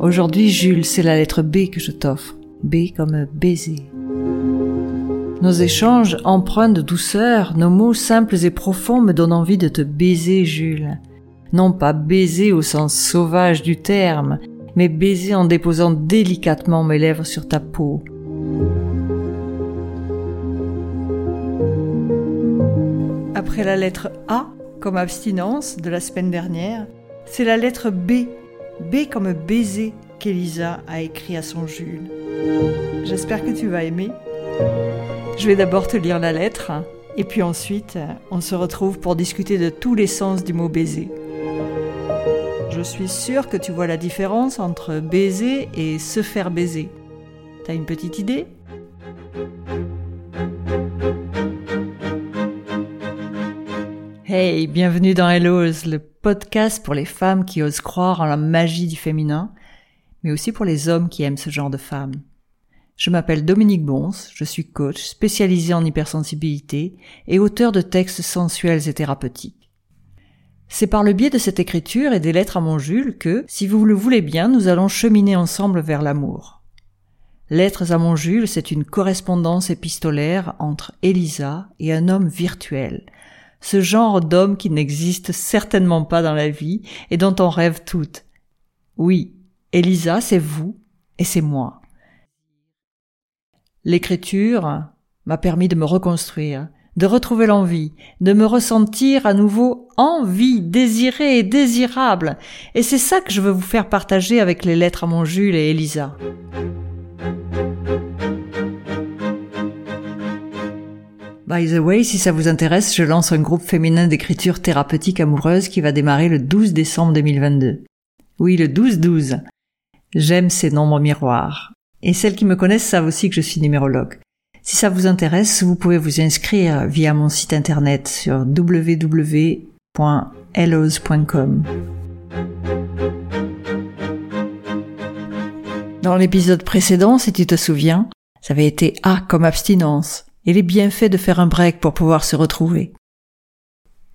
Aujourd'hui, Jules, c'est la lettre B que je t'offre. B comme baiser. Nos échanges empreints de douceur, nos mots simples et profonds me donnent envie de te baiser, Jules. Non pas baiser au sens sauvage du terme, mais baiser en déposant délicatement mes lèvres sur ta peau. Après la lettre A, comme abstinence de la semaine dernière, c'est la lettre B, B comme baiser qu'Elisa a écrit à son Jules. J'espère que tu vas aimer. Je vais d'abord te lire la lettre, et puis ensuite on se retrouve pour discuter de tous les sens du mot baiser. Je suis sûre que tu vois la différence entre baiser et se faire baiser. T'as une petite idée? Hey, bienvenue dans Hellos, le podcast pour les femmes qui osent croire en la magie du féminin, mais aussi pour les hommes qui aiment ce genre de femmes. Je m'appelle Dominique Bons, je suis coach spécialisé en hypersensibilité et auteur de textes sensuels et thérapeutiques. C'est par le biais de cette écriture et des lettres à mon Jules que, si vous le voulez bien, nous allons cheminer ensemble vers l'amour. Lettres à mon Jules, c'est une correspondance épistolaire entre Elisa et un homme virtuel, ce genre d'homme qui n'existe certainement pas dans la vie et dont on rêve toutes. Oui, Elisa, c'est vous et c'est moi. L'écriture m'a permis de me reconstruire, de retrouver l'envie, de me ressentir à nouveau envie, désirée et désirable. Et c'est ça que je veux vous faire partager avec les lettres à mon Jules et Elisa. By the way, si ça vous intéresse, je lance un groupe féminin d'écriture thérapeutique amoureuse qui va démarrer le 12 décembre 2022. Oui, le 12-12. J'aime ces nombres miroirs. Et celles qui me connaissent savent aussi que je suis numérologue. Si ça vous intéresse, vous pouvez vous inscrire via mon site internet sur www.hellos.com. Dans l'épisode précédent, si tu te souviens, ça avait été A comme abstinence et les bienfaits de faire un break pour pouvoir se retrouver.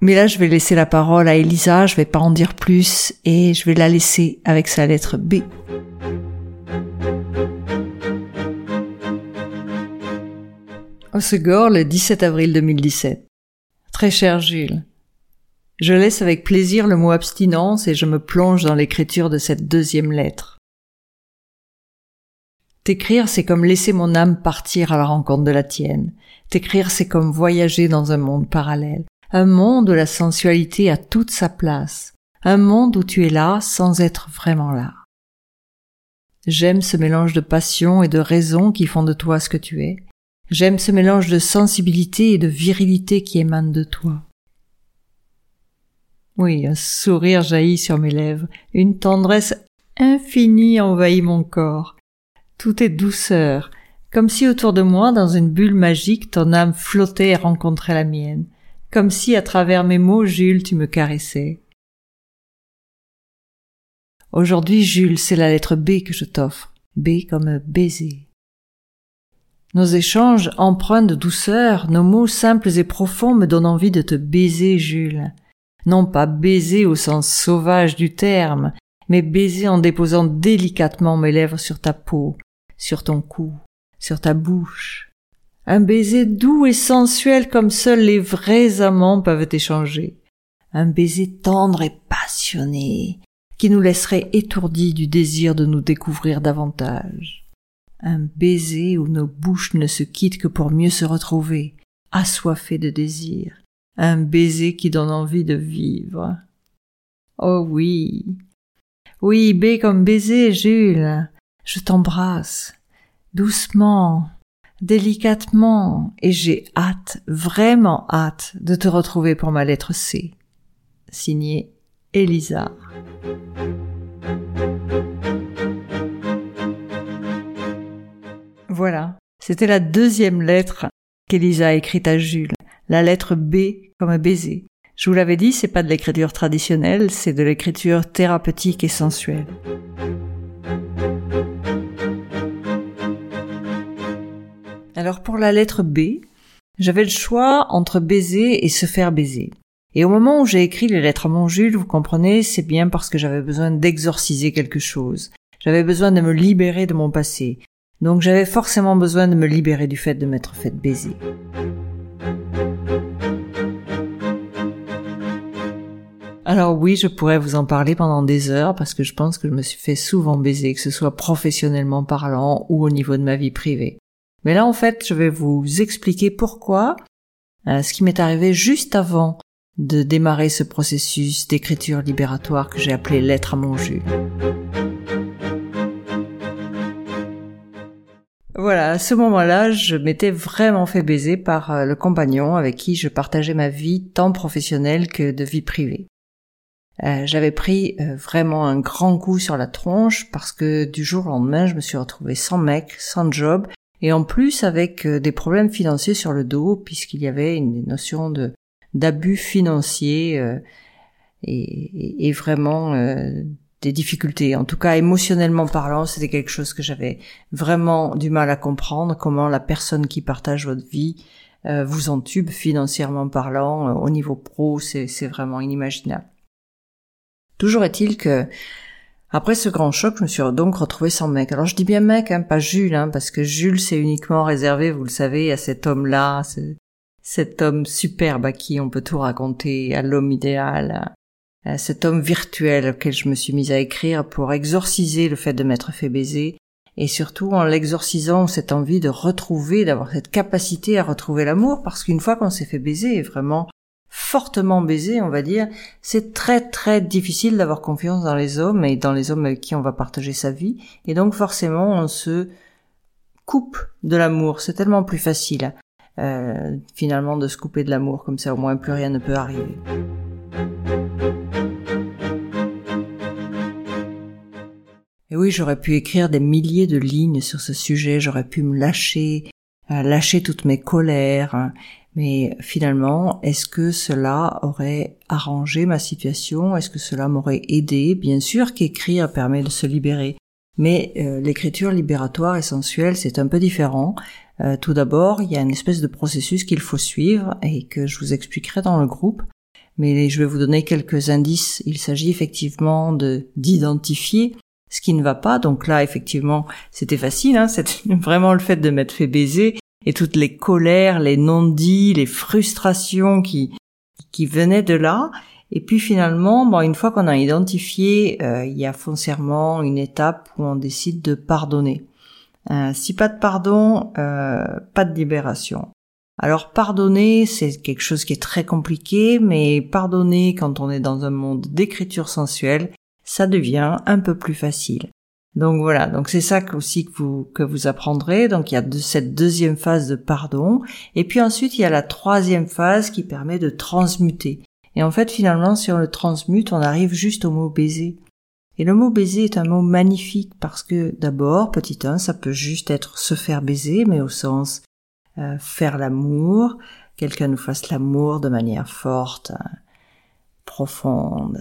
Mais là, je vais laisser la parole à Elisa, je vais pas en dire plus et je vais la laisser avec sa lettre B. Osegor, le 17 avril 2017. Très cher Gilles, je laisse avec plaisir le mot abstinence et je me plonge dans l'écriture de cette deuxième lettre. T'écrire, c'est comme laisser mon âme partir à la rencontre de la tienne. T'écrire, c'est comme voyager dans un monde parallèle. Un monde où la sensualité a toute sa place. Un monde où tu es là sans être vraiment là. J'aime ce mélange de passion et de raison qui font de toi ce que tu es. J'aime ce mélange de sensibilité et de virilité qui émane de toi. Oui, un sourire jaillit sur mes lèvres, une tendresse infinie envahit mon corps. Tout est douceur, comme si autour de moi, dans une bulle magique, ton âme flottait et rencontrait la mienne, comme si à travers mes mots, Jules, tu me caressais. Aujourd'hui, Jules, c'est la lettre B que je t'offre, B comme baiser. Nos échanges empreints de douceur, nos mots simples et profonds me donnent envie de te baiser, Jules. Non pas baiser au sens sauvage du terme, mais baiser en déposant délicatement mes lèvres sur ta peau, sur ton cou, sur ta bouche. Un baiser doux et sensuel comme seuls les vrais amants peuvent échanger. Un baiser tendre et passionné qui nous laisserait étourdis du désir de nous découvrir davantage. Un baiser où nos bouches ne se quittent que pour mieux se retrouver, assoiffées de désir. Un baiser qui donne envie de vivre. Oh oui. Oui, B comme baiser, Jules. Je t'embrasse, doucement, délicatement, et j'ai hâte, vraiment hâte, de te retrouver pour ma lettre C. Signé Elisa. Voilà, c'était la deuxième lettre qu'Elisa a écrite à Jules, la lettre B comme un baiser. Je vous l'avais dit, c'est pas de l'écriture traditionnelle, c'est de l'écriture thérapeutique et sensuelle. Alors pour la lettre B, j'avais le choix entre baiser et se faire baiser. Et au moment où j'ai écrit les lettres à mon Jules, vous comprenez, c'est bien parce que j'avais besoin d'exorciser quelque chose. J'avais besoin de me libérer de mon passé. Donc j'avais forcément besoin de me libérer du fait de m'être fait baiser. Alors oui, je pourrais vous en parler pendant des heures parce que je pense que je me suis fait souvent baiser, que ce soit professionnellement parlant ou au niveau de ma vie privée. Mais là, en fait, je vais vous expliquer pourquoi euh, ce qui m'est arrivé juste avant de démarrer ce processus d'écriture libératoire que j'ai appelé lettre à mon jus. Voilà, à ce moment-là, je m'étais vraiment fait baiser par euh, le compagnon avec qui je partageais ma vie tant professionnelle que de vie privée. Euh, j'avais pris vraiment un grand coup sur la tronche parce que du jour au lendemain, je me suis retrouvée sans mec, sans job et en plus avec euh, des problèmes financiers sur le dos puisqu'il y avait une notion de d'abus financiers euh, et, et, vraiment euh, des difficultés. En tout cas, émotionnellement parlant, c'était quelque chose que j'avais vraiment du mal à comprendre, comment la personne qui partage votre vie vous entube financièrement parlant, au niveau pro, c'est vraiment inimaginable. Toujours est-il que après ce grand choc, je me suis donc retrouvée sans mec. Alors je dis bien mec, hein, pas Jules, hein, parce que Jules c'est uniquement réservé, vous le savez, à cet homme-là, cet homme superbe à qui on peut tout raconter, à l'homme idéal, à cet homme virtuel auquel je me suis mise à écrire pour exorciser le fait de m'être fait baiser, et surtout en l'exorcisant cette envie de retrouver, d'avoir cette capacité à retrouver l'amour, parce qu'une fois qu'on s'est fait baiser, vraiment, fortement baisé, on va dire, c'est très très difficile d'avoir confiance dans les hommes et dans les hommes avec qui on va partager sa vie. Et donc forcément, on se coupe de l'amour. C'est tellement plus facile, euh, finalement, de se couper de l'amour. Comme ça, au moins, plus rien ne peut arriver. Et oui, j'aurais pu écrire des milliers de lignes sur ce sujet, j'aurais pu me lâcher, euh, lâcher toutes mes colères, hein, mais finalement, est-ce que cela aurait arrangé ma situation? Est-ce que cela m'aurait aidé? Bien sûr qu'écrire permet de se libérer, mais euh, l'écriture libératoire et sensuelle, c'est un peu différent. Euh, tout d'abord, il y a une espèce de processus qu'il faut suivre et que je vous expliquerai dans le groupe. Mais je vais vous donner quelques indices. Il s'agit effectivement de d'identifier ce qui ne va pas. Donc là, effectivement, c'était facile. Hein c'est vraiment le fait de m'être fait baiser et toutes les colères, les non-dits, les frustrations qui qui venaient de là. Et puis finalement, bon, une fois qu'on a identifié, euh, il y a foncièrement une étape où on décide de pardonner. Euh, si pas de pardon, euh, pas de libération. Alors pardonner, c'est quelque chose qui est très compliqué, mais pardonner quand on est dans un monde d'écriture sensuelle, ça devient un peu plus facile. Donc voilà, donc c'est ça aussi que vous que vous apprendrez. Donc il y a de, cette deuxième phase de pardon, et puis ensuite il y a la troisième phase qui permet de transmuter. Et en fait finalement si on le transmute, on arrive juste au mot baiser. Et le mot baiser est un mot magnifique parce que d'abord, petit 1, ça peut juste être se faire baiser, mais au sens euh, faire l'amour, quelqu'un nous fasse l'amour de manière forte, profonde,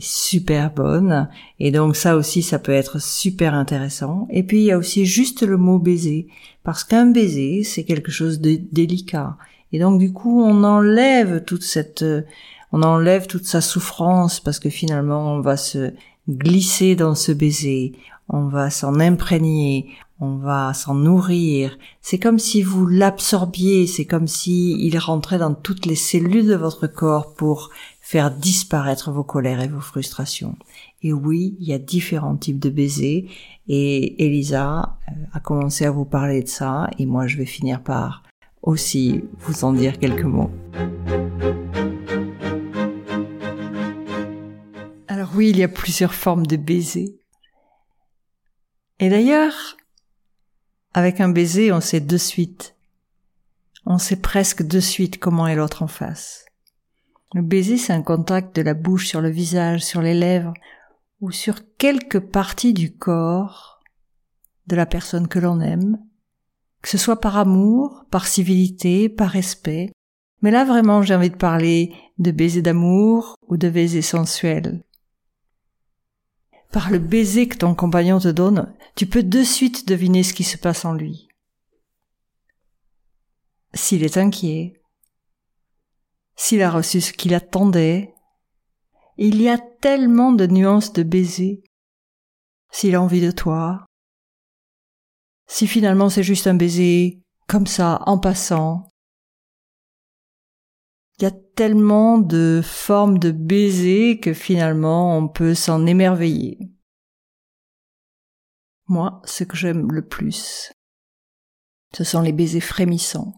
super bonne. Et donc ça aussi, ça peut être super intéressant. Et puis il y a aussi juste le mot baiser. Parce qu'un baiser, c'est quelque chose de délicat. Et donc du coup, on enlève toute cette, on enlève toute sa souffrance parce que finalement, on va se glisser dans ce baiser. On va s'en imprégner, on va s'en nourrir. C'est comme si vous l'absorbiez, c'est comme si il rentrait dans toutes les cellules de votre corps pour faire disparaître vos colères et vos frustrations. Et oui, il y a différents types de baisers et Elisa euh, a commencé à vous parler de ça et moi je vais finir par aussi vous en dire quelques mots. Alors oui, il y a plusieurs formes de baisers. Et d'ailleurs, avec un baiser, on sait de suite. On sait presque de suite comment est l'autre en face. Le baiser, c'est un contact de la bouche sur le visage, sur les lèvres, ou sur quelque partie du corps de la personne que l'on aime, que ce soit par amour, par civilité, par respect. Mais là, vraiment, j'ai envie de parler de baiser d'amour ou de baiser sensuel. Par le baiser que ton compagnon te donne, tu peux de suite deviner ce qui se passe en lui. S'il est inquiet, s'il a reçu ce qu'il attendait. Il y a tellement de nuances de baiser. s'il a envie de toi, si finalement c'est juste un baiser comme ça, en passant. Il y a tellement de formes de baisers que finalement on peut s'en émerveiller. Moi, ce que j'aime le plus, ce sont les baisers frémissants.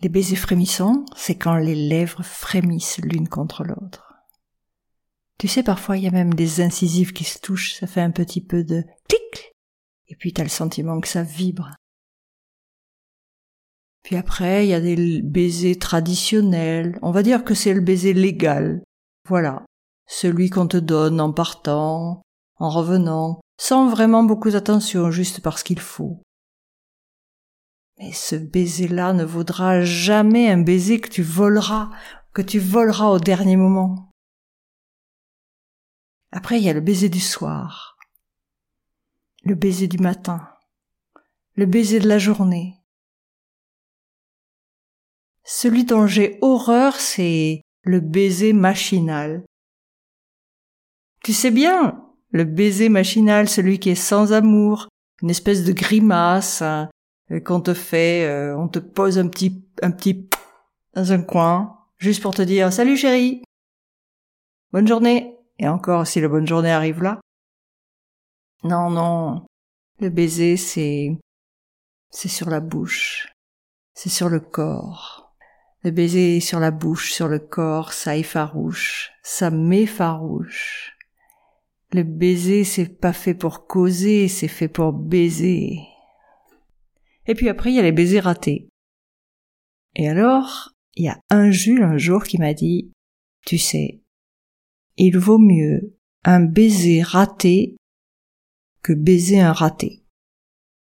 Les baisers frémissants, c'est quand les lèvres frémissent l'une contre l'autre. Tu sais, parfois, il y a même des incisives qui se touchent, ça fait un petit peu de clic, et puis t'as le sentiment que ça vibre. Puis après, il y a des baisers traditionnels, on va dire que c'est le baiser légal. Voilà, celui qu'on te donne en partant, en revenant, sans vraiment beaucoup d'attention, juste parce qu'il faut. Mais ce baiser-là ne vaudra jamais un baiser que tu voleras, que tu voleras au dernier moment. Après, il y a le baiser du soir, le baiser du matin, le baiser de la journée. Celui dont j'ai horreur, c'est le baiser machinal. Tu sais bien, le baiser machinal, celui qui est sans amour, une espèce de grimace qu'on te fait, euh, on te pose un petit, un petit dans un coin, juste pour te dire salut chérie, bonne journée, et encore si la bonne journée arrive là. Non, non, le baiser c'est, c'est sur la bouche, c'est sur le corps. Le baiser sur la bouche, sur le corps, ça effarouche, ça m'effarouche. Le baiser, c'est pas fait pour causer, c'est fait pour baiser. Et puis après, il y a les baisers ratés. Et alors, il y a un Jules un jour qui m'a dit, tu sais, il vaut mieux un baiser raté que baiser un raté.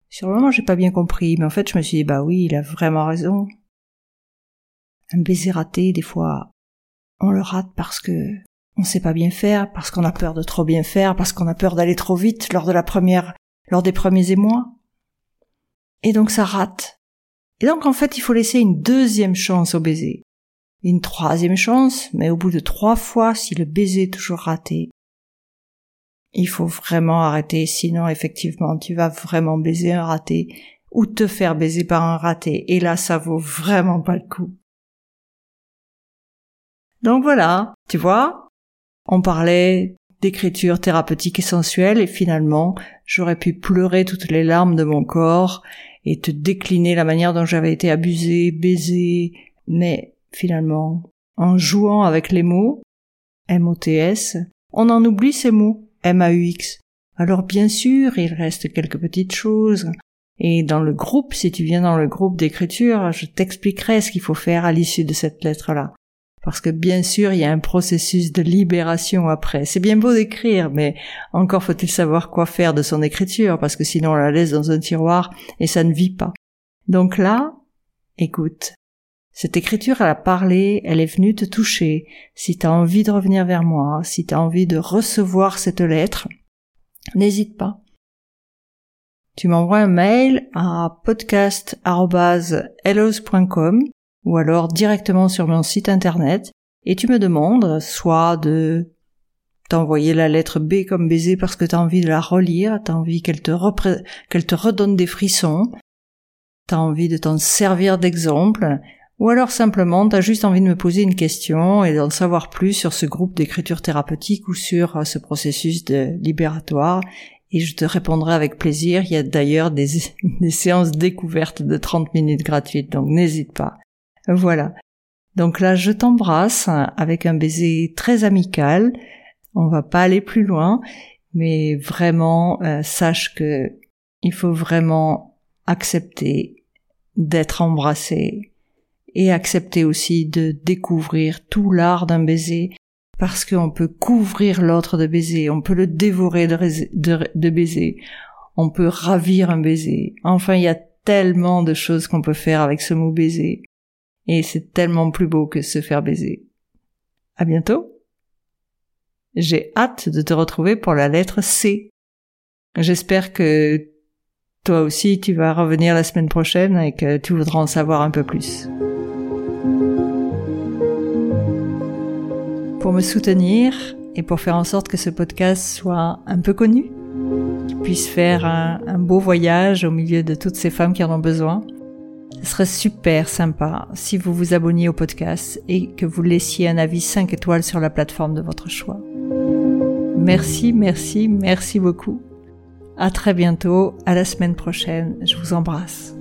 Sur le moment, j'ai pas bien compris, mais en fait, je me suis dit, bah oui, il a vraiment raison. Un baiser raté, des fois, on le rate parce que on sait pas bien faire parce qu'on a peur de trop bien faire, parce qu'on a peur d'aller trop vite lors de la première, lors des premiers émois. Et donc ça rate. Et donc en fait, il faut laisser une deuxième chance au baiser. Une troisième chance, mais au bout de trois fois, si le baiser est toujours raté, il faut vraiment arrêter, sinon effectivement, tu vas vraiment baiser un raté ou te faire baiser par un raté. Et là, ça vaut vraiment pas le coup. Donc voilà, tu vois, on parlait d'écriture thérapeutique et sensuelle et finalement j'aurais pu pleurer toutes les larmes de mon corps et te décliner la manière dont j'avais été abusée, baisée, mais finalement, en jouant avec les mots, M-O-T-S, on en oublie ces mots, M-A-U-X. Alors bien sûr, il reste quelques petites choses, et dans le groupe, si tu viens dans le groupe d'écriture, je t'expliquerai ce qu'il faut faire à l'issue de cette lettre-là parce que bien sûr il y a un processus de libération après. C'est bien beau d'écrire, mais encore faut-il savoir quoi faire de son écriture, parce que sinon on la laisse dans un tiroir et ça ne vit pas. Donc là, écoute, cette écriture, elle a parlé, elle est venue te toucher. Si tu as envie de revenir vers moi, si tu as envie de recevoir cette lettre, n'hésite pas. Tu m'envoies un mail à podcast.hellos.com ou alors directement sur mon site internet et tu me demandes soit de t'envoyer la lettre B comme baiser parce que t'as envie de la relire, t'as envie qu'elle te, qu'elle te redonne des frissons, t'as envie de t'en servir d'exemple, ou alors simplement t'as juste envie de me poser une question et d'en savoir plus sur ce groupe d'écriture thérapeutique ou sur euh, ce processus de libératoire, et je te répondrai avec plaisir. Il y a d'ailleurs des, des séances découvertes de 30 minutes gratuites, donc n'hésite pas. Voilà. Donc là, je t'embrasse avec un baiser très amical. On va pas aller plus loin, mais vraiment, euh, sache que il faut vraiment accepter d'être embrassé et accepter aussi de découvrir tout l'art d'un baiser parce qu'on peut couvrir l'autre de baiser, on peut le dévorer de, de, de baiser, on peut ravir un baiser. Enfin, il y a tellement de choses qu'on peut faire avec ce mot baiser. Et c'est tellement plus beau que se faire baiser. À bientôt. J'ai hâte de te retrouver pour la lettre C. J'espère que toi aussi tu vas revenir la semaine prochaine et que tu voudras en savoir un peu plus. Pour me soutenir, et pour faire en sorte que ce podcast soit un peu connu, puisse faire un beau voyage au milieu de toutes ces femmes qui en ont besoin. Ce serait super sympa si vous vous abonniez au podcast et que vous laissiez un avis 5 étoiles sur la plateforme de votre choix. Merci, merci, merci beaucoup. À très bientôt, à la semaine prochaine. Je vous embrasse.